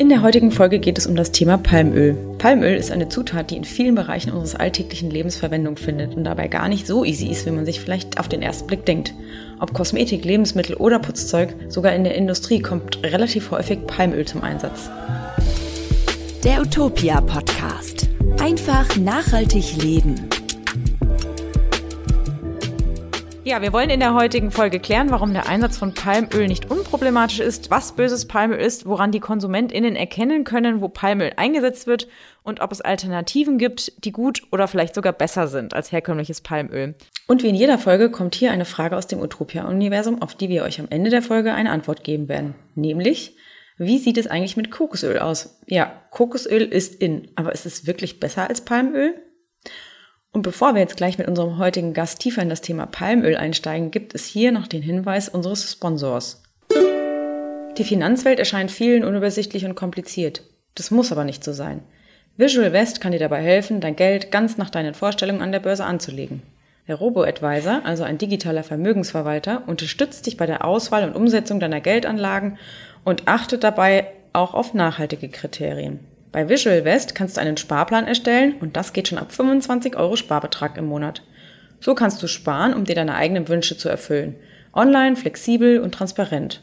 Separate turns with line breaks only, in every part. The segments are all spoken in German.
In der heutigen Folge geht es um das Thema Palmöl. Palmöl ist eine Zutat, die in vielen Bereichen unseres alltäglichen Lebens Verwendung findet und dabei gar nicht so easy ist, wie man sich vielleicht auf den ersten Blick denkt. Ob Kosmetik, Lebensmittel oder Putzzeug, sogar in der Industrie kommt relativ häufig Palmöl zum Einsatz.
Der Utopia Podcast. Einfach nachhaltig leben.
Ja, wir wollen in der heutigen Folge klären, warum der Einsatz von Palmöl nicht unproblematisch ist, was böses Palmöl ist, woran die KonsumentInnen erkennen können, wo Palmöl eingesetzt wird und ob es Alternativen gibt, die gut oder vielleicht sogar besser sind als herkömmliches Palmöl. Und wie in jeder Folge kommt hier eine Frage aus dem Utopia-Universum, auf die wir euch am Ende der Folge eine Antwort geben werden. Nämlich, wie sieht es eigentlich mit Kokosöl aus? Ja, Kokosöl ist in, aber ist es wirklich besser als Palmöl? Und bevor wir jetzt gleich mit unserem heutigen Gast tiefer in das Thema Palmöl einsteigen, gibt es hier noch den Hinweis unseres Sponsors. Die Finanzwelt erscheint vielen unübersichtlich und kompliziert. Das muss aber nicht so sein. Visual West kann dir dabei helfen, dein Geld ganz nach deinen Vorstellungen an der Börse anzulegen. Der Robo-Advisor, also ein digitaler Vermögensverwalter, unterstützt dich bei der Auswahl und Umsetzung deiner Geldanlagen und achtet dabei auch auf nachhaltige Kriterien. Bei Visual West kannst du einen Sparplan erstellen und das geht schon ab 25 Euro Sparbetrag im Monat. So kannst du sparen, um dir deine eigenen Wünsche zu erfüllen. Online, flexibel und transparent.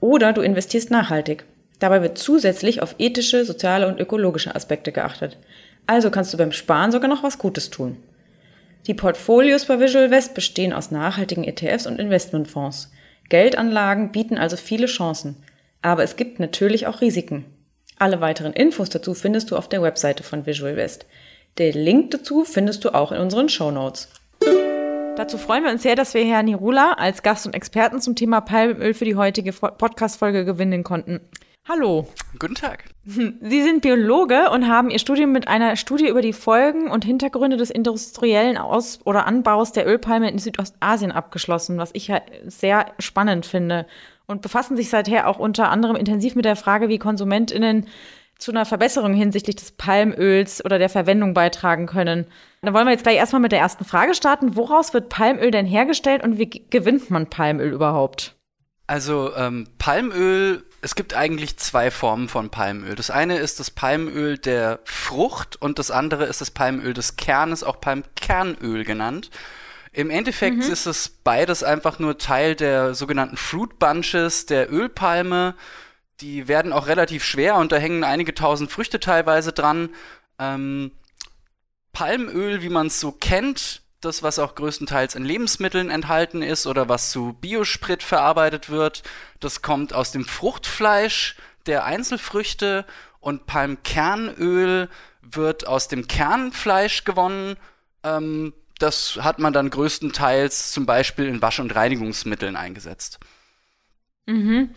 Oder du investierst nachhaltig. Dabei wird zusätzlich auf ethische, soziale und ökologische Aspekte geachtet. Also kannst du beim Sparen sogar noch was Gutes tun. Die Portfolios bei Visual West bestehen aus nachhaltigen ETFs und Investmentfonds. Geldanlagen bieten also viele Chancen. Aber es gibt natürlich auch Risiken. Alle weiteren Infos dazu findest du auf der Webseite von Visual West. Den Link dazu findest du auch in unseren Show Notes. Dazu freuen wir uns sehr, dass wir Herrn Nirula als Gast und Experten zum Thema Palmöl für die heutige Podcast-Folge gewinnen konnten. Hallo.
Guten Tag.
Sie sind Biologe und haben Ihr Studium mit einer Studie über die Folgen und Hintergründe des industriellen Aus- oder Anbaus der Ölpalme in Südostasien abgeschlossen, was ich ja sehr spannend finde und befassen sich seither auch unter anderem intensiv mit der Frage, wie KonsumentInnen zu einer Verbesserung hinsichtlich des Palmöls oder der Verwendung beitragen können. Dann wollen wir jetzt gleich erstmal mit der ersten Frage starten. Woraus wird Palmöl denn hergestellt und wie gewinnt man Palmöl überhaupt?
Also ähm, Palmöl, es gibt eigentlich zwei Formen von Palmöl. Das eine ist das Palmöl der Frucht und das andere ist das Palmöl des Kernes, auch Palmkernöl genannt. Im Endeffekt mhm. ist es beides einfach nur Teil der sogenannten Fruit Bunches der Ölpalme. Die werden auch relativ schwer und da hängen einige tausend Früchte teilweise dran. Ähm, Palmöl, wie man es so kennt, das, was auch größtenteils in Lebensmitteln enthalten ist oder was zu Biosprit verarbeitet wird, das kommt aus dem Fruchtfleisch der Einzelfrüchte und Palmkernöl wird aus dem Kernfleisch gewonnen. Ähm, das hat man dann größtenteils zum Beispiel in Wasch- und Reinigungsmitteln eingesetzt.
Mhm.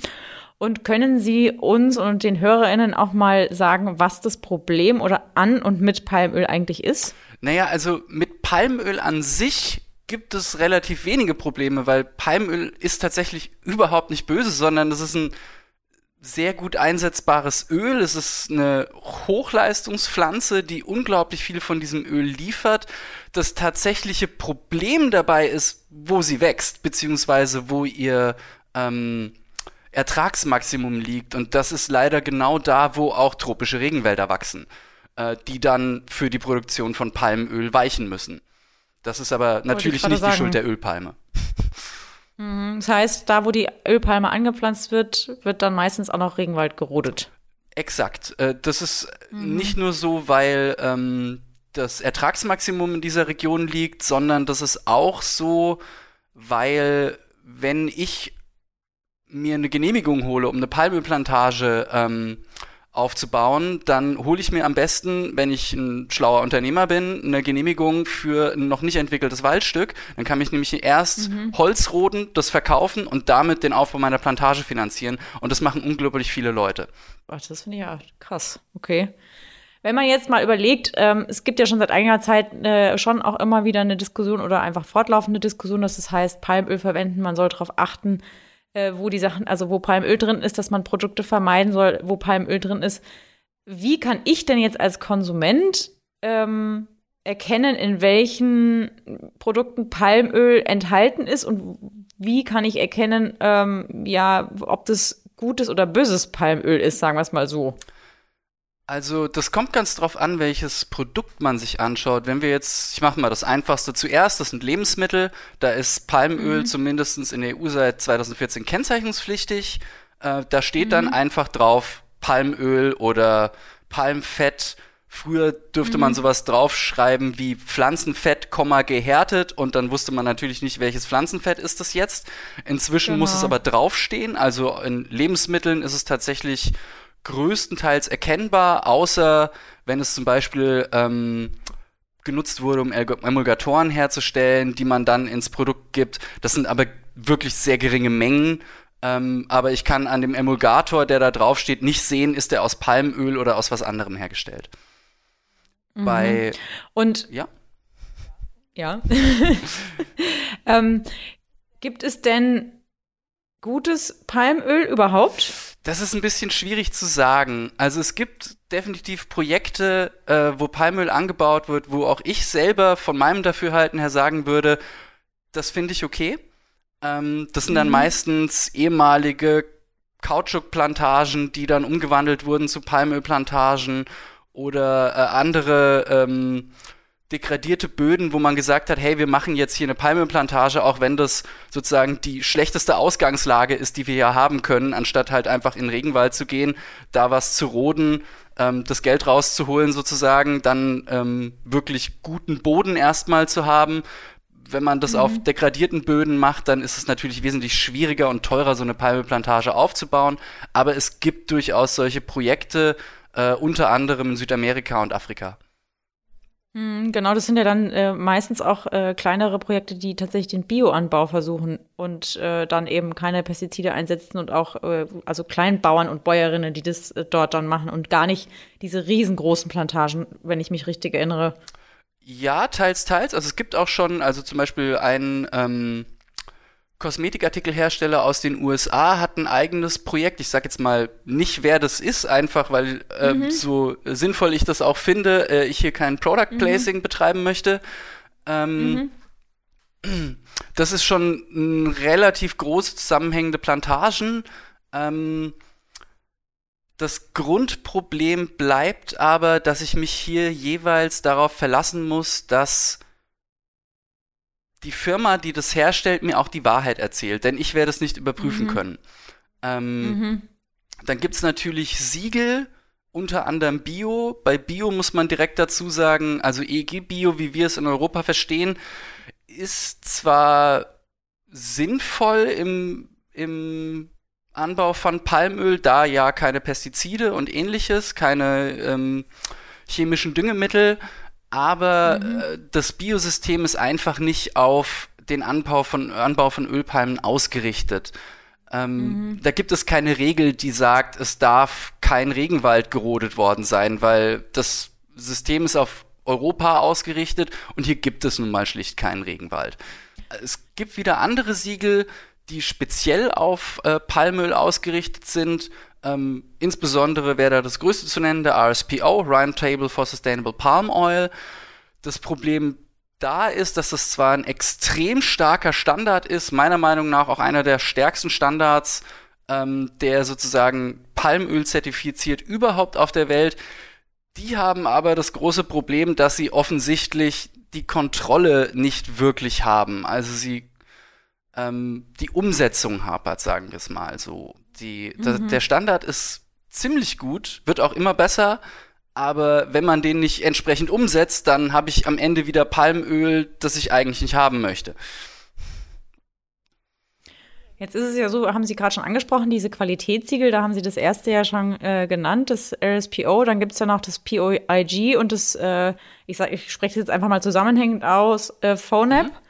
Und können Sie uns und den HörerInnen auch mal sagen, was das Problem oder an und mit Palmöl eigentlich ist?
Naja, also mit Palmöl an sich gibt es relativ wenige Probleme, weil Palmöl ist tatsächlich überhaupt nicht böse, sondern es ist ein sehr gut einsetzbares Öl. Es ist eine Hochleistungspflanze, die unglaublich viel von diesem Öl liefert. Das tatsächliche Problem dabei ist, wo sie wächst, beziehungsweise wo ihr ähm, Ertragsmaximum liegt. Und das ist leider genau da, wo auch tropische Regenwälder wachsen, äh, die dann für die Produktion von Palmöl weichen müssen. Das ist aber natürlich nicht sagen. die Schuld der Ölpalme.
Mhm. Das heißt, da wo die Ölpalme angepflanzt wird, wird dann meistens auch noch Regenwald gerodet.
Exakt. Äh, das ist mhm. nicht nur so, weil ähm, das Ertragsmaximum in dieser Region liegt, sondern das ist auch so, weil wenn ich mir eine Genehmigung hole, um eine Palmölplantage ähm, aufzubauen, dann hole ich mir am besten, wenn ich ein schlauer Unternehmer bin, eine Genehmigung für ein noch nicht entwickeltes Waldstück. Dann kann ich nämlich erst mhm. Holz roden, das verkaufen und damit den Aufbau meiner Plantage finanzieren. Und das machen unglaublich viele Leute.
Ach, das finde ich ja krass. Okay. Wenn man jetzt mal überlegt, ähm, es gibt ja schon seit einiger Zeit äh, schon auch immer wieder eine Diskussion oder einfach fortlaufende Diskussion, dass das heißt, Palmöl verwenden, man soll darauf achten, äh, wo die Sachen, also wo Palmöl drin ist, dass man Produkte vermeiden soll, wo Palmöl drin ist. Wie kann ich denn jetzt als Konsument ähm, erkennen, in welchen Produkten Palmöl enthalten ist und wie kann ich erkennen, ähm, ja, ob das gutes oder böses Palmöl ist, sagen wir es mal so.
Also das kommt ganz drauf an, welches Produkt man sich anschaut. Wenn wir jetzt, ich mache mal das Einfachste zuerst, das sind Lebensmittel. Da ist Palmöl mhm. zumindest in der EU seit 2014 kennzeichnungspflichtig. Äh, da steht mhm. dann einfach drauf Palmöl oder Palmfett. Früher dürfte mhm. man sowas draufschreiben wie Pflanzenfett, gehärtet und dann wusste man natürlich nicht, welches Pflanzenfett ist das jetzt. Inzwischen genau. muss es aber draufstehen. Also in Lebensmitteln ist es tatsächlich größtenteils erkennbar, außer wenn es zum Beispiel ähm, genutzt wurde, um Emulgatoren herzustellen, die man dann ins Produkt gibt. Das sind aber wirklich sehr geringe Mengen. Ähm, aber ich kann an dem Emulgator, der da drauf steht, nicht sehen, ist der aus Palmöl oder aus was anderem hergestellt.
Mhm. Bei und ja. Ja. ähm, gibt es denn gutes Palmöl überhaupt?
Das ist ein bisschen schwierig zu sagen. Also es gibt definitiv Projekte, äh, wo Palmöl angebaut wird, wo auch ich selber von meinem Dafürhalten her sagen würde, das finde ich okay. Ähm, das sind dann mhm. meistens ehemalige Kautschukplantagen, die dann umgewandelt wurden zu Palmölplantagen oder äh, andere ähm, degradierte Böden, wo man gesagt hat, hey, wir machen jetzt hier eine Palmenplantage, auch wenn das sozusagen die schlechteste Ausgangslage ist, die wir hier haben können, anstatt halt einfach in den Regenwald zu gehen, da was zu roden, ähm, das Geld rauszuholen sozusagen, dann ähm, wirklich guten Boden erstmal zu haben. Wenn man das mhm. auf degradierten Böden macht, dann ist es natürlich wesentlich schwieriger und teurer, so eine Palmenplantage aufzubauen. Aber es gibt durchaus solche Projekte, äh, unter anderem in Südamerika und Afrika.
Hm, genau, das sind ja dann äh, meistens auch äh, kleinere Projekte, die tatsächlich den Bioanbau versuchen und äh, dann eben keine Pestizide einsetzen und auch äh, also Kleinbauern und Bäuerinnen, die das äh, dort dann machen und gar nicht diese riesengroßen Plantagen, wenn ich mich richtig erinnere.
Ja, teils, teils. Also es gibt auch schon, also zum Beispiel ein ähm, Kosmetikartikelhersteller aus den USA hat ein eigenes Projekt. Ich sag jetzt mal nicht, wer das ist, einfach weil äh, mhm. so sinnvoll ich das auch finde, äh, ich hier kein Product mhm. Placing mhm. betreiben möchte. Ähm, mhm. Das ist schon ein relativ groß zusammenhängende Plantagen. Ähm, das Grundproblem bleibt aber, dass ich mich hier jeweils darauf verlassen muss, dass die Firma, die das herstellt, mir auch die Wahrheit erzählt, denn ich werde es nicht überprüfen mhm. können. Ähm, mhm. Dann gibt es natürlich Siegel, unter anderem Bio. Bei Bio muss man direkt dazu sagen, also EG-Bio, wie wir es in Europa verstehen, ist zwar sinnvoll im, im Anbau von Palmöl, da ja keine Pestizide und ähnliches, keine ähm, chemischen Düngemittel, aber mhm. äh, das Biosystem ist einfach nicht auf den Anbau von, Anbau von Ölpalmen ausgerichtet. Ähm, mhm. Da gibt es keine Regel, die sagt, es darf kein Regenwald gerodet worden sein, weil das System ist auf Europa ausgerichtet und hier gibt es nun mal schlicht keinen Regenwald. Es gibt wieder andere Siegel, die speziell auf äh, Palmöl ausgerichtet sind. Ähm, insbesondere wäre da das größte zu nennen, der RSPO, Roundtable for Sustainable Palm Oil. Das Problem da ist, dass es zwar ein extrem starker Standard ist, meiner Meinung nach auch einer der stärksten Standards, ähm, der sozusagen Palmöl zertifiziert überhaupt auf der Welt. Die haben aber das große Problem, dass sie offensichtlich die Kontrolle nicht wirklich haben. Also sie ähm, die Umsetzung hapert, sagen wir es mal so. Die, mhm. der Standard ist ziemlich gut, wird auch immer besser, aber wenn man den nicht entsprechend umsetzt, dann habe ich am Ende wieder Palmöl, das ich eigentlich nicht haben möchte.
Jetzt ist es ja so, haben Sie gerade schon angesprochen, diese Qualitätssiegel, da haben Sie das erste ja schon äh, genannt, das RSPO, dann gibt es ja noch das POIG und das, äh, ich, sag, ich spreche es jetzt einfach mal zusammenhängend aus, äh, FONAP. Mhm.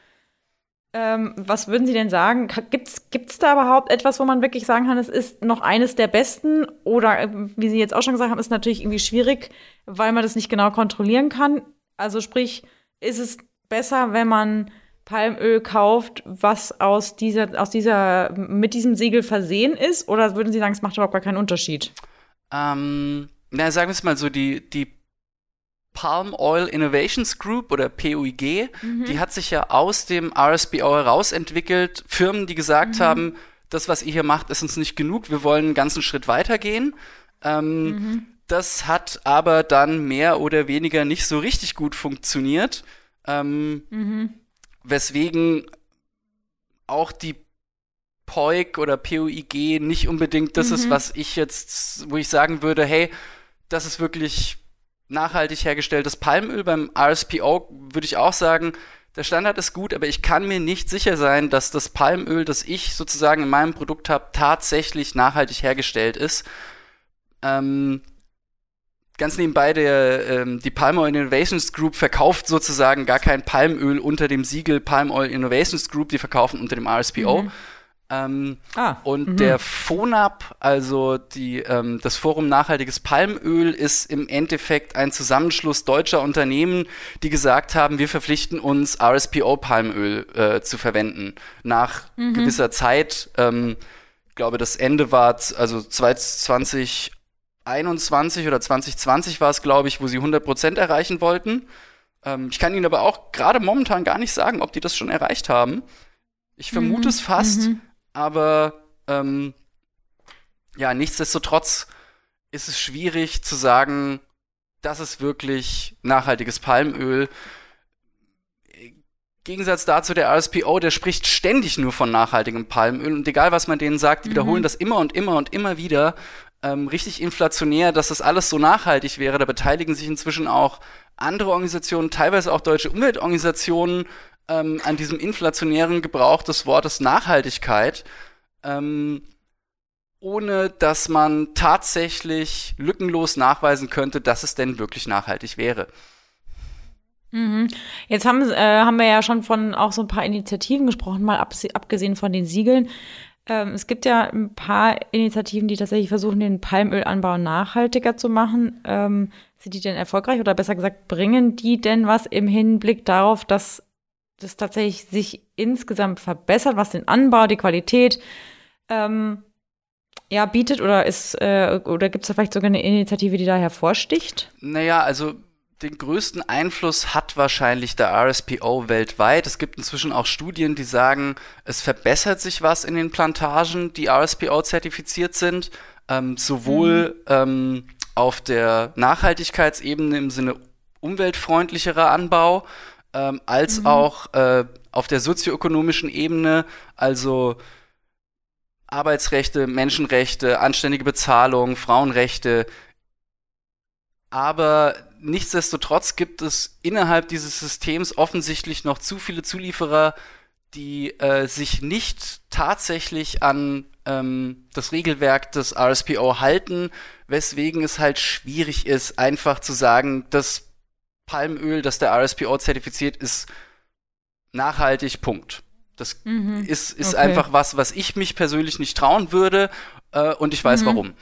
Ähm, was würden Sie denn sagen? Gibt es da überhaupt etwas, wo man wirklich sagen kann, es ist noch eines der besten? Oder, äh, wie Sie jetzt auch schon gesagt haben, ist natürlich irgendwie schwierig, weil man das nicht genau kontrollieren kann. Also sprich, ist es besser, wenn man Palmöl kauft, was aus dieser, aus dieser, mit diesem Siegel versehen ist? Oder würden Sie sagen, es macht überhaupt gar keinen Unterschied?
Ähm, na, sagen wir es mal so, die, die Palm Oil Innovations Group oder PUIG, mhm. die hat sich ja aus dem RSBO herausentwickelt. Firmen, die gesagt mhm. haben, das, was ihr hier macht, ist uns nicht genug, wir wollen einen ganzen Schritt weitergehen. Ähm, mhm. Das hat aber dann mehr oder weniger nicht so richtig gut funktioniert. Ähm, mhm. Weswegen auch die POIG oder POIG nicht unbedingt das mhm. ist, was ich jetzt, wo ich sagen würde, hey, das ist wirklich nachhaltig hergestelltes Palmöl. Beim RSPO würde ich auch sagen, der Standard ist gut, aber ich kann mir nicht sicher sein, dass das Palmöl, das ich sozusagen in meinem Produkt habe, tatsächlich nachhaltig hergestellt ist. Ähm, ganz nebenbei, der, ähm, die Palm Oil Innovations Group verkauft sozusagen gar kein Palmöl unter dem Siegel Palm Oil Innovations Group, die verkaufen unter dem RSPO. Mhm. Ähm, ah, und -hmm. der FONAP, also die, ähm, das Forum Nachhaltiges Palmöl, ist im Endeffekt ein Zusammenschluss deutscher Unternehmen, die gesagt haben, wir verpflichten uns, RSPO-Palmöl äh, zu verwenden. Nach mhm. gewisser Zeit, ähm, ich glaube, das Ende war also 2021 oder 2020 war es, glaube ich, wo sie 100 Prozent erreichen wollten. Ähm, ich kann Ihnen aber auch gerade momentan gar nicht sagen, ob die das schon erreicht haben. Ich vermute mhm. es fast. Mhm aber ähm, ja, nichtsdestotrotz ist es schwierig zu sagen, das ist wirklich nachhaltiges Palmöl. Im Gegensatz dazu der RSPO, der spricht ständig nur von nachhaltigem Palmöl und egal was man denen sagt, die mhm. wiederholen das immer und immer und immer wieder. Ähm, richtig inflationär, dass das alles so nachhaltig wäre. Da beteiligen sich inzwischen auch andere Organisationen, teilweise auch deutsche Umweltorganisationen, ähm, an diesem inflationären Gebrauch des Wortes Nachhaltigkeit, ähm, ohne dass man tatsächlich lückenlos nachweisen könnte, dass es denn wirklich nachhaltig wäre.
Mhm. Jetzt haben, äh, haben wir ja schon von auch so ein paar Initiativen gesprochen, mal abgesehen von den Siegeln. Ähm, es gibt ja ein paar Initiativen, die tatsächlich versuchen, den Palmölanbau nachhaltiger zu machen. Ähm, sind die denn erfolgreich oder besser gesagt, bringen die denn was im Hinblick darauf, dass das tatsächlich sich insgesamt verbessert, was den Anbau, die Qualität ähm, ja, bietet oder ist äh, oder gibt es da vielleicht sogar eine Initiative, die da hervorsticht?
Naja, also den größten Einfluss hat wahrscheinlich der RSPO weltweit. Es gibt inzwischen auch Studien, die sagen, es verbessert sich was in den Plantagen, die RSPO zertifiziert sind, ähm, sowohl mhm. ähm, auf der Nachhaltigkeitsebene im Sinne umweltfreundlicherer Anbau, ähm, als mhm. auch äh, auf der sozioökonomischen Ebene, also Arbeitsrechte, Menschenrechte, anständige Bezahlung, Frauenrechte. Aber nichtsdestotrotz gibt es innerhalb dieses Systems offensichtlich noch zu viele Zulieferer, die äh, sich nicht tatsächlich an ähm, das Regelwerk des RSPO halten, weswegen es halt schwierig ist, einfach zu sagen, dass Palmöl, das der RSPO zertifiziert, ist nachhaltig, Punkt. Das mhm. ist, ist okay. einfach was, was ich mich persönlich nicht trauen würde äh, und ich weiß mhm. warum.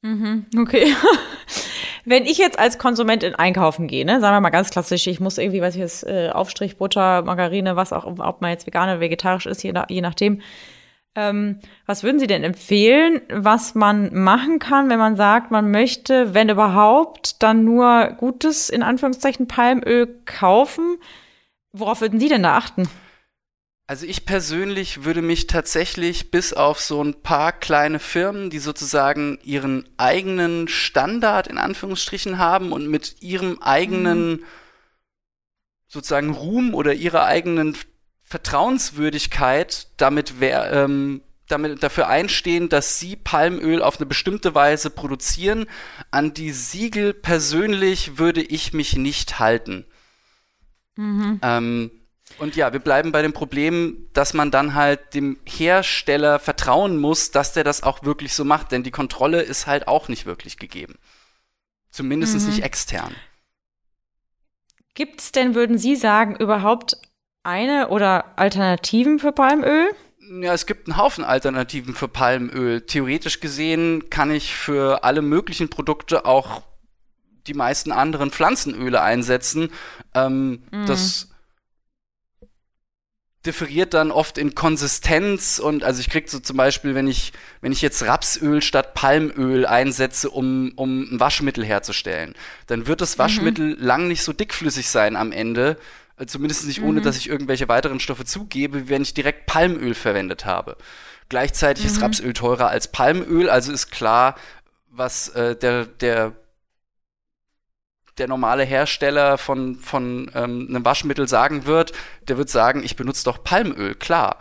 Mhm. Okay. Wenn ich jetzt als Konsumentin einkaufen gehe, ne, sagen wir mal ganz klassisch, ich muss irgendwie, was ich jetzt, äh, Aufstrich, Butter, Margarine, was auch, ob man jetzt vegan oder vegetarisch ist, je, nach, je nachdem, ähm, was würden Sie denn empfehlen, was man machen kann, wenn man sagt, man möchte, wenn überhaupt, dann nur gutes, in Anführungszeichen, Palmöl kaufen? Worauf würden Sie denn da achten?
Also ich persönlich würde mich tatsächlich bis auf so ein paar kleine Firmen, die sozusagen ihren eigenen Standard in Anführungsstrichen haben und mit ihrem eigenen mhm. sozusagen Ruhm oder ihrer eigenen Vertrauenswürdigkeit damit, wer, ähm, damit dafür einstehen, dass sie Palmöl auf eine bestimmte Weise produzieren. An die Siegel persönlich würde ich mich nicht halten. Mhm. Ähm, und ja, wir bleiben bei dem Problem, dass man dann halt dem Hersteller vertrauen muss, dass der das auch wirklich so macht, denn die Kontrolle ist halt auch nicht wirklich gegeben. Zumindest mhm. nicht extern.
Gibt es denn, würden Sie sagen, überhaupt eine oder Alternativen für Palmöl?
Ja, es gibt einen Haufen Alternativen für Palmöl. Theoretisch gesehen kann ich für alle möglichen Produkte auch die meisten anderen Pflanzenöle einsetzen. Ähm, mm. Das differiert dann oft in Konsistenz und also ich krieg so zum Beispiel, wenn ich, wenn ich jetzt Rapsöl statt Palmöl einsetze, um, um ein Waschmittel herzustellen, dann wird das mhm. Waschmittel mhm. lang nicht so dickflüssig sein am Ende, Zumindest nicht ohne, mhm. dass ich irgendwelche weiteren Stoffe zugebe, wenn ich direkt Palmöl verwendet habe. Gleichzeitig mhm. ist Rapsöl teurer als Palmöl, also ist klar, was äh, der, der der normale Hersteller von, von ähm, einem Waschmittel sagen wird, der wird sagen, ich benutze doch Palmöl, klar.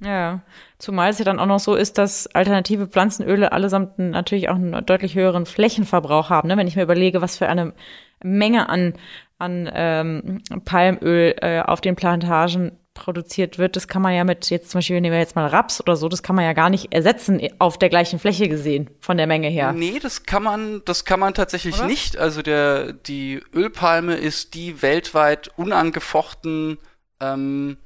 Ja, zumal es ja dann auch noch so ist, dass alternative Pflanzenöle allesamt natürlich auch einen deutlich höheren Flächenverbrauch haben. Ne? Wenn ich mir überlege, was für eine Menge an, an ähm, Palmöl äh, auf den Plantagen produziert wird, das kann man ja mit, jetzt zum Beispiel nehmen wir jetzt mal Raps oder so, das kann man ja gar nicht ersetzen auf der gleichen Fläche gesehen, von der Menge her.
Nee, das kann man, das kann man tatsächlich oder? nicht. Also der, die Ölpalme ist die weltweit unangefochten ähm,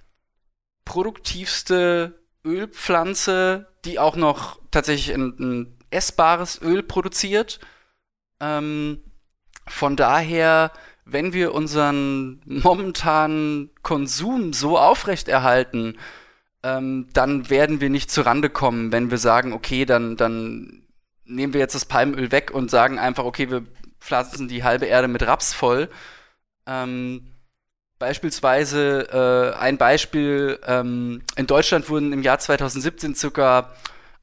produktivste Ölpflanze, die auch noch tatsächlich ein, ein essbares Öl produziert. Ähm, von daher, wenn wir unseren momentanen Konsum so aufrechterhalten, ähm, dann werden wir nicht zurande kommen, wenn wir sagen, okay, dann, dann nehmen wir jetzt das Palmöl weg und sagen einfach, okay, wir pflanzen die halbe Erde mit Raps voll. Ähm, beispielsweise äh, ein Beispiel, ähm, in Deutschland wurden im Jahr 2017 circa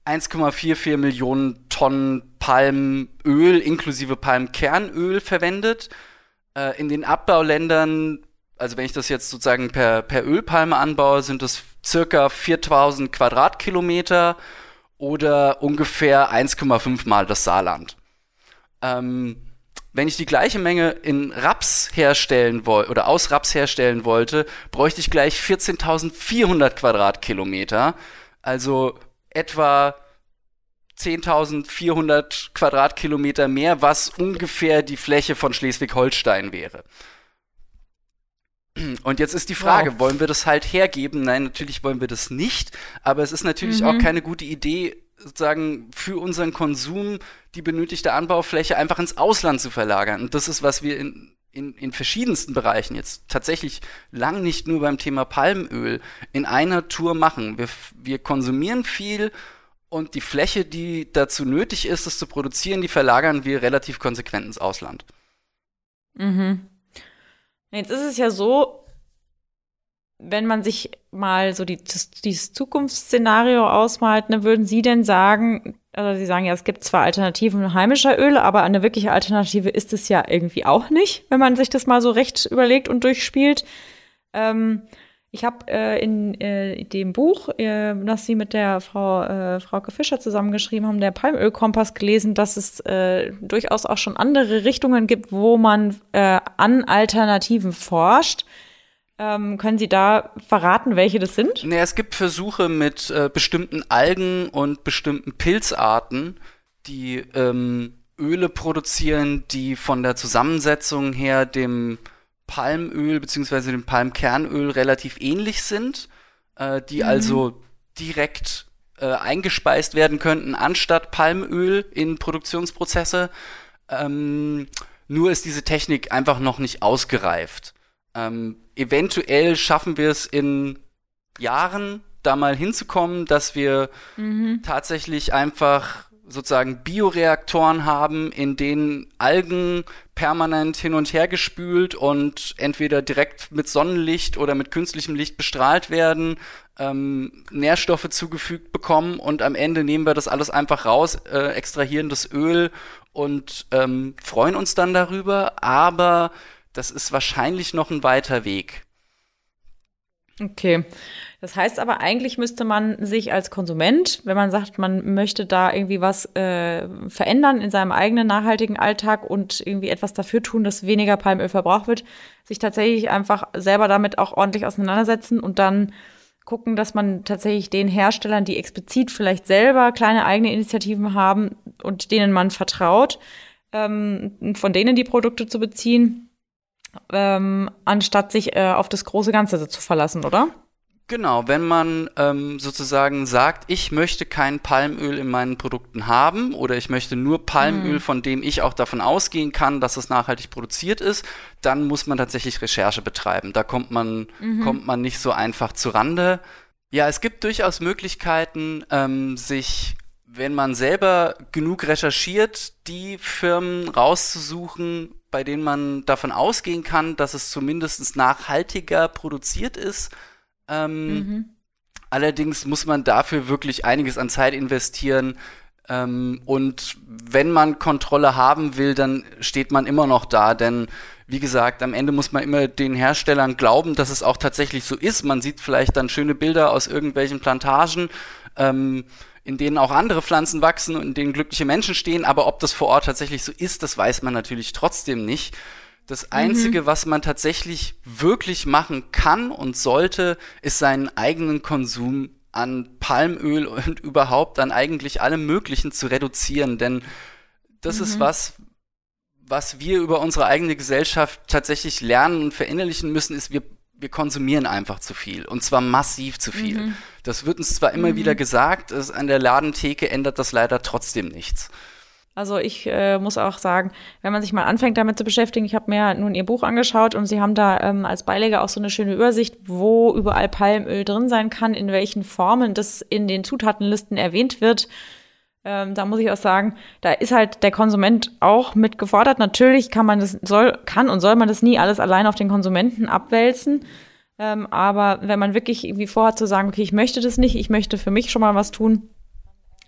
1,44 Millionen Tonnen Palmöl inklusive Palmkernöl verwendet. Äh, in den Abbauländern, also wenn ich das jetzt sozusagen per, per Ölpalme anbaue, sind das circa 4000 Quadratkilometer oder ungefähr 1,5 mal das Saarland. Ähm, wenn ich die gleiche Menge in Raps herstellen wollte oder aus Raps herstellen wollte, bräuchte ich gleich 14.400 Quadratkilometer. Also etwa 10.400 Quadratkilometer mehr, was ungefähr die Fläche von Schleswig-Holstein wäre. Und jetzt ist die Frage, wow. wollen wir das halt hergeben? Nein, natürlich wollen wir das nicht, aber es ist natürlich mhm. auch keine gute Idee, sozusagen für unseren Konsum die benötigte Anbaufläche einfach ins Ausland zu verlagern. Und das ist, was wir in, in, in verschiedensten Bereichen jetzt tatsächlich lang nicht nur beim Thema Palmöl in einer Tour machen. Wir, wir konsumieren viel und die Fläche, die dazu nötig ist, es zu produzieren, die verlagern wir relativ konsequent ins Ausland.
Mhm. Jetzt ist es ja so, wenn man sich mal so die, das, dieses Zukunftsszenario ausmalt, ne, würden Sie denn sagen, also Sie sagen ja, es gibt zwar Alternativen heimischer Öle, aber eine wirkliche Alternative ist es ja irgendwie auch nicht, wenn man sich das mal so recht überlegt und durchspielt. Ähm, ich habe äh, in äh, dem Buch, äh, das Sie mit der Frau äh, Frauke Fischer zusammengeschrieben haben, der Palmölkompass, gelesen, dass es äh, durchaus auch schon andere Richtungen gibt, wo man äh, an Alternativen forscht. Ähm, können Sie da verraten, welche das sind?
Nee, es gibt Versuche mit äh, bestimmten Algen und bestimmten Pilzarten, die ähm, Öle produzieren, die von der Zusammensetzung her dem Palmöl bzw. dem Palmkernöl relativ ähnlich sind, äh, die mhm. also direkt äh, eingespeist werden könnten anstatt Palmöl in Produktionsprozesse. Ähm, nur ist diese Technik einfach noch nicht ausgereift. Ähm, eventuell schaffen wir es in Jahren, da mal hinzukommen, dass wir mhm. tatsächlich einfach sozusagen Bioreaktoren haben, in denen Algen permanent hin und her gespült und entweder direkt mit Sonnenlicht oder mit künstlichem Licht bestrahlt werden, ähm, Nährstoffe zugefügt bekommen und am Ende nehmen wir das alles einfach raus, äh, extrahieren das Öl und ähm, freuen uns dann darüber, aber das ist wahrscheinlich noch ein weiter Weg.
Okay. Das heißt aber, eigentlich müsste man sich als Konsument, wenn man sagt, man möchte da irgendwie was äh, verändern in seinem eigenen nachhaltigen Alltag und irgendwie etwas dafür tun, dass weniger Palmöl verbraucht wird, sich tatsächlich einfach selber damit auch ordentlich auseinandersetzen und dann gucken, dass man tatsächlich den Herstellern, die explizit vielleicht selber kleine eigene Initiativen haben und denen man vertraut, ähm, von denen die Produkte zu beziehen, ähm, anstatt sich äh, auf das große Ganze zu verlassen, oder?
Genau, wenn man ähm, sozusagen sagt, ich möchte kein Palmöl in meinen Produkten haben oder ich möchte nur Palmöl, mhm. von dem ich auch davon ausgehen kann, dass es nachhaltig produziert ist, dann muss man tatsächlich Recherche betreiben. Da kommt man, mhm. kommt man nicht so einfach zu Rande. Ja, es gibt durchaus Möglichkeiten, ähm, sich, wenn man selber genug recherchiert, die Firmen rauszusuchen, bei denen man davon ausgehen kann, dass es zumindest nachhaltiger produziert ist. Ähm, mhm. Allerdings muss man dafür wirklich einiges an Zeit investieren. Ähm, und wenn man Kontrolle haben will, dann steht man immer noch da, denn wie gesagt, am Ende muss man immer den Herstellern glauben, dass es auch tatsächlich so ist. Man sieht vielleicht dann schöne Bilder aus irgendwelchen Plantagen, ähm, in denen auch andere Pflanzen wachsen und in denen glückliche Menschen stehen, aber ob das vor Ort tatsächlich so ist, das weiß man natürlich trotzdem nicht. Das mhm. Einzige, mhm. was man tatsächlich wirklich machen kann und sollte, ist seinen eigenen Konsum an Palmöl und überhaupt an eigentlich allem Möglichen zu reduzieren. Denn das mhm. ist was, was wir über unsere eigene Gesellschaft tatsächlich lernen und verinnerlichen müssen, ist, wir, wir konsumieren einfach zu viel. Und zwar massiv zu viel. Mhm. Das wird uns zwar immer mhm. wieder gesagt, es, an der Ladentheke ändert das leider trotzdem nichts.
Also ich äh, muss auch sagen, wenn man sich mal anfängt damit zu beschäftigen, ich habe mir nun ihr Buch angeschaut und sie haben da ähm, als Beilage auch so eine schöne Übersicht, wo überall Palmöl drin sein kann, in welchen Formen das in den Zutatenlisten erwähnt wird. Ähm, da muss ich auch sagen, da ist halt der Konsument auch mit gefordert. Natürlich kann man das, soll, kann und soll man das nie alles allein auf den Konsumenten abwälzen. Ähm, aber wenn man wirklich irgendwie vorhat zu sagen, okay, ich möchte das nicht, ich möchte für mich schon mal was tun,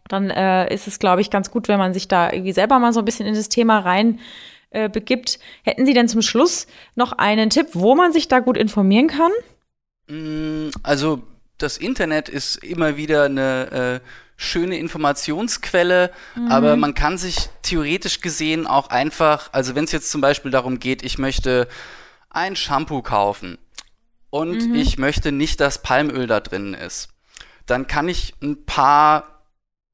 dann äh, ist es, glaube ich, ganz gut, wenn man sich da irgendwie selber mal so ein bisschen in das Thema rein äh, begibt. Hätten Sie denn zum Schluss noch einen Tipp, wo man sich da gut informieren kann?
Mm, also das Internet ist immer wieder eine äh, schöne Informationsquelle, mhm. aber man kann sich theoretisch gesehen auch einfach, also wenn es jetzt zum Beispiel darum geht, ich möchte ein Shampoo kaufen und mhm. ich möchte nicht, dass Palmöl da drin ist, dann kann ich ein paar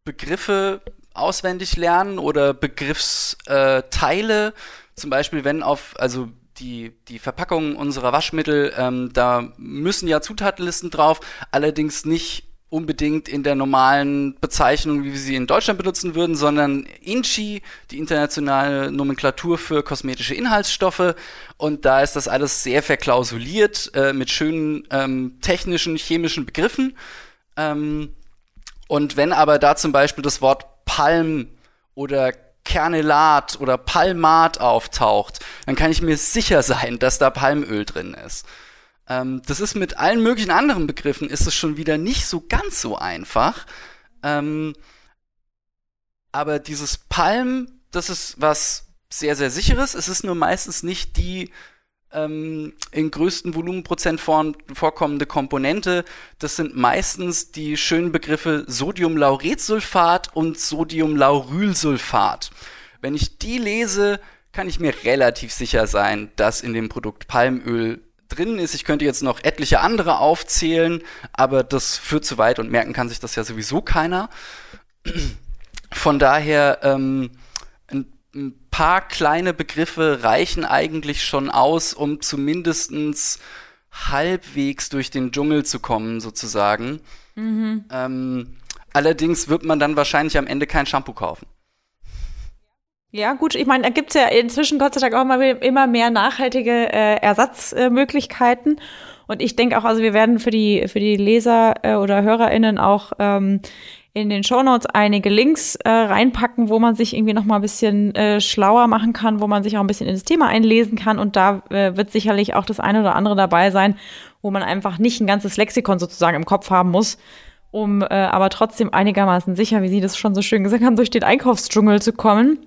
Begriffe auswendig lernen oder Begriffsteile. Zum Beispiel, wenn auf, also die, die Verpackungen unserer Waschmittel, ähm, da müssen ja Zutatenlisten drauf, allerdings nicht unbedingt in der normalen Bezeichnung, wie wir sie in Deutschland benutzen würden, sondern INCI, die internationale Nomenklatur für kosmetische Inhaltsstoffe. Und da ist das alles sehr verklausuliert äh, mit schönen ähm, technischen, chemischen Begriffen. Ähm, und wenn aber da zum Beispiel das Wort Palm oder Kernelat oder Palmat auftaucht, dann kann ich mir sicher sein, dass da Palmöl drin ist. Ähm, das ist mit allen möglichen anderen Begriffen ist es schon wieder nicht so ganz so einfach. Ähm, aber dieses Palm, das ist was sehr, sehr sicheres. Es ist nur meistens nicht die ähm, in größten Volumenprozent vor, vorkommende Komponente. Das sind meistens die schönen Begriffe Sodiumlauretsulfat und Sodiumlaurylsulfat. Wenn ich die lese, kann ich mir relativ sicher sein, dass in dem Produkt Palmöl drin ist. Ich könnte jetzt noch etliche andere aufzählen, aber das führt zu weit und merken kann sich das ja sowieso keiner. Von daher ähm, ein paar kleine Begriffe reichen eigentlich schon aus, um zumindestens halbwegs durch den Dschungel zu kommen, sozusagen. Mhm. Ähm, allerdings wird man dann wahrscheinlich am Ende kein Shampoo kaufen.
Ja, gut, ich meine, da gibt's ja inzwischen Gott sei Dank auch immer, immer mehr nachhaltige äh, Ersatzmöglichkeiten. Und ich denke auch, also wir werden für die, für die Leser äh, oder HörerInnen auch ähm, in den Shownotes einige Links äh, reinpacken, wo man sich irgendwie noch mal ein bisschen äh, schlauer machen kann, wo man sich auch ein bisschen in das Thema einlesen kann. Und da äh, wird sicherlich auch das eine oder andere dabei sein, wo man einfach nicht ein ganzes Lexikon sozusagen im Kopf haben muss, um äh, aber trotzdem einigermaßen sicher, wie Sie das schon so schön gesagt haben, durch den Einkaufsdschungel zu kommen.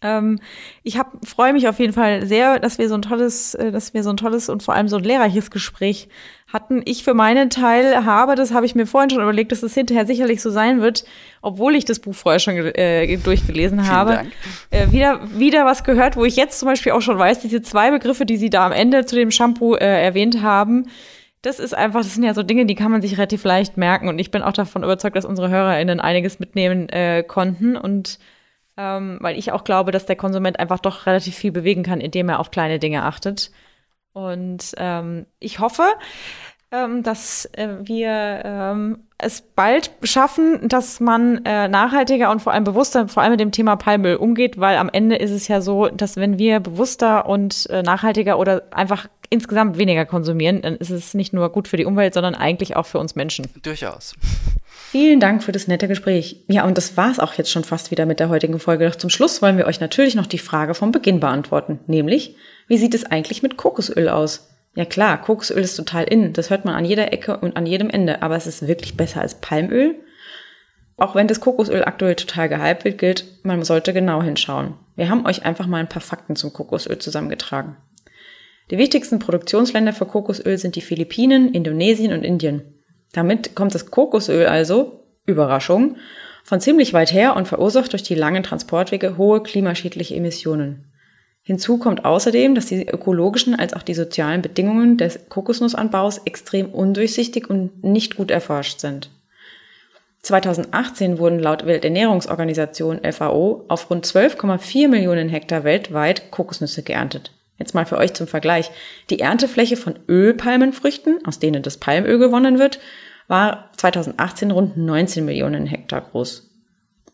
Ähm, ich freue mich auf jeden Fall sehr, dass wir so ein tolles, äh, dass wir so ein tolles und vor allem so ein lehrreiches Gespräch hatten. Ich für meinen Teil habe, das habe ich mir vorhin schon überlegt, dass es hinterher sicherlich so sein wird, obwohl ich das Buch vorher schon äh, durchgelesen Vielen habe, äh, wieder, wieder was gehört, wo ich jetzt zum Beispiel auch schon weiß, diese zwei Begriffe, die Sie da am Ende zu dem Shampoo äh, erwähnt haben, das ist einfach, das sind ja so Dinge, die kann man sich relativ leicht merken. Und ich bin auch davon überzeugt, dass unsere HörerInnen einiges mitnehmen äh, konnten und ähm, weil ich auch glaube, dass der Konsument einfach doch relativ viel bewegen kann, indem er auf kleine Dinge achtet. Und ähm, ich hoffe, ähm, dass äh, wir ähm, es bald schaffen, dass man äh, nachhaltiger und vor allem bewusster, vor allem mit dem Thema Palmöl umgeht, weil am Ende ist es ja so, dass wenn wir bewusster und äh, nachhaltiger oder einfach insgesamt weniger konsumieren, dann ist es nicht nur gut für die Umwelt, sondern eigentlich auch für uns Menschen.
Durchaus.
Vielen Dank für das nette Gespräch. Ja, und das war's auch jetzt schon fast wieder mit der heutigen Folge. Doch zum Schluss wollen wir euch natürlich noch die Frage vom Beginn beantworten, nämlich, wie sieht es eigentlich mit Kokosöl aus? Ja klar, Kokosöl ist total in, das hört man an jeder Ecke und an jedem Ende, aber es ist wirklich besser als Palmöl? Auch wenn das Kokosöl aktuell total gehypt wird, gilt, man sollte genau hinschauen. Wir haben euch einfach mal ein paar Fakten zum Kokosöl zusammengetragen. Die wichtigsten Produktionsländer für Kokosöl sind die Philippinen, Indonesien und Indien. Damit kommt das Kokosöl also, Überraschung, von ziemlich weit her und verursacht durch die langen Transportwege hohe klimaschädliche Emissionen. Hinzu kommt außerdem, dass die ökologischen als auch die sozialen Bedingungen des Kokosnussanbaus extrem undurchsichtig und nicht gut erforscht sind. 2018 wurden laut Welternährungsorganisation FAO auf rund 12,4 Millionen Hektar weltweit Kokosnüsse geerntet. Jetzt mal für euch zum Vergleich. Die Erntefläche von Ölpalmenfrüchten, aus denen das Palmöl gewonnen wird, war 2018 rund 19 Millionen Hektar groß.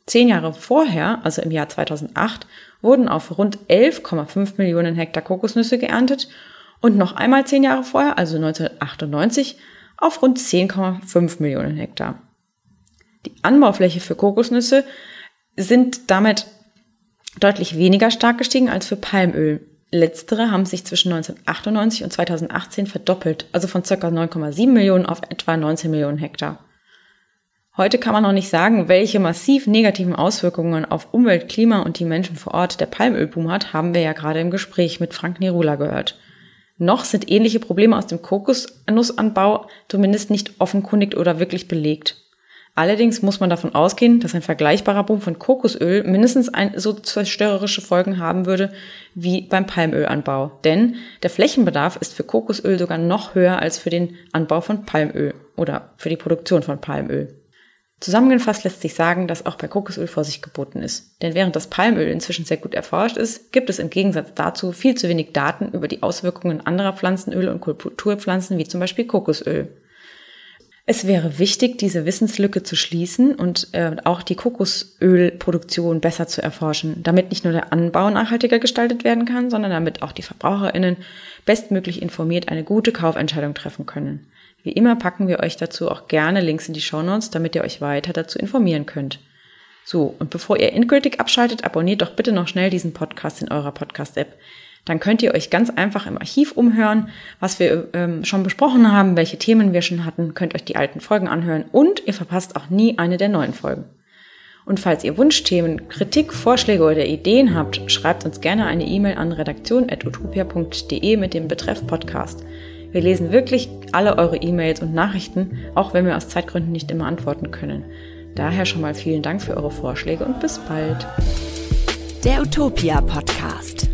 Zehn Jahre vorher, also im Jahr 2008, wurden auf rund 11,5 Millionen Hektar Kokosnüsse geerntet und noch einmal zehn Jahre vorher, also 1998, auf rund 10,5 Millionen Hektar. Die Anbaufläche für Kokosnüsse sind damit deutlich weniger stark gestiegen als für Palmöl. Letztere haben sich zwischen 1998 und 2018 verdoppelt, also von ca. 9,7 Millionen auf etwa 19 Millionen Hektar. Heute kann man noch nicht sagen, welche massiv negativen Auswirkungen auf Umwelt, Klima und die Menschen vor Ort der Palmölboom hat, haben wir ja gerade im Gespräch mit Frank Nirula gehört. Noch sind ähnliche Probleme aus dem Kokosnussanbau zumindest nicht offenkundig oder wirklich belegt. Allerdings muss man davon ausgehen, dass ein vergleichbarer Boom von Kokosöl mindestens ein, so zerstörerische Folgen haben würde wie beim Palmölanbau. Denn der Flächenbedarf ist für Kokosöl sogar noch höher als für den Anbau von Palmöl oder für die Produktion von Palmöl. Zusammengefasst lässt sich sagen, dass auch bei Kokosöl Vorsicht geboten ist. Denn während das Palmöl inzwischen sehr gut erforscht ist, gibt es im Gegensatz dazu viel zu wenig Daten über die Auswirkungen anderer Pflanzenöle und Kulturpflanzen wie zum Beispiel Kokosöl. Es wäre wichtig, diese Wissenslücke zu schließen und äh, auch die Kokosölproduktion besser zu erforschen, damit nicht nur der Anbau nachhaltiger gestaltet werden kann, sondern damit auch die Verbraucherinnen bestmöglich informiert eine gute Kaufentscheidung treffen können. Wie immer packen wir euch dazu auch gerne Links in die Shownotes, damit ihr euch weiter dazu informieren könnt. So, und bevor ihr endgültig abschaltet, abonniert doch bitte noch schnell diesen Podcast in eurer Podcast-App. Dann könnt ihr euch ganz einfach im Archiv umhören, was wir ähm, schon besprochen haben, welche Themen wir schon hatten, könnt euch die alten Folgen anhören und ihr verpasst auch nie eine der neuen Folgen. Und falls ihr Wunschthemen, Kritik, Vorschläge oder Ideen habt, schreibt uns gerne eine E-Mail an redaktion.utopia.de mit dem Betreff Podcast. Wir lesen wirklich alle eure E-Mails und Nachrichten, auch wenn wir aus Zeitgründen nicht immer antworten können. Daher schon mal vielen Dank für eure Vorschläge und bis bald.
Der Utopia Podcast.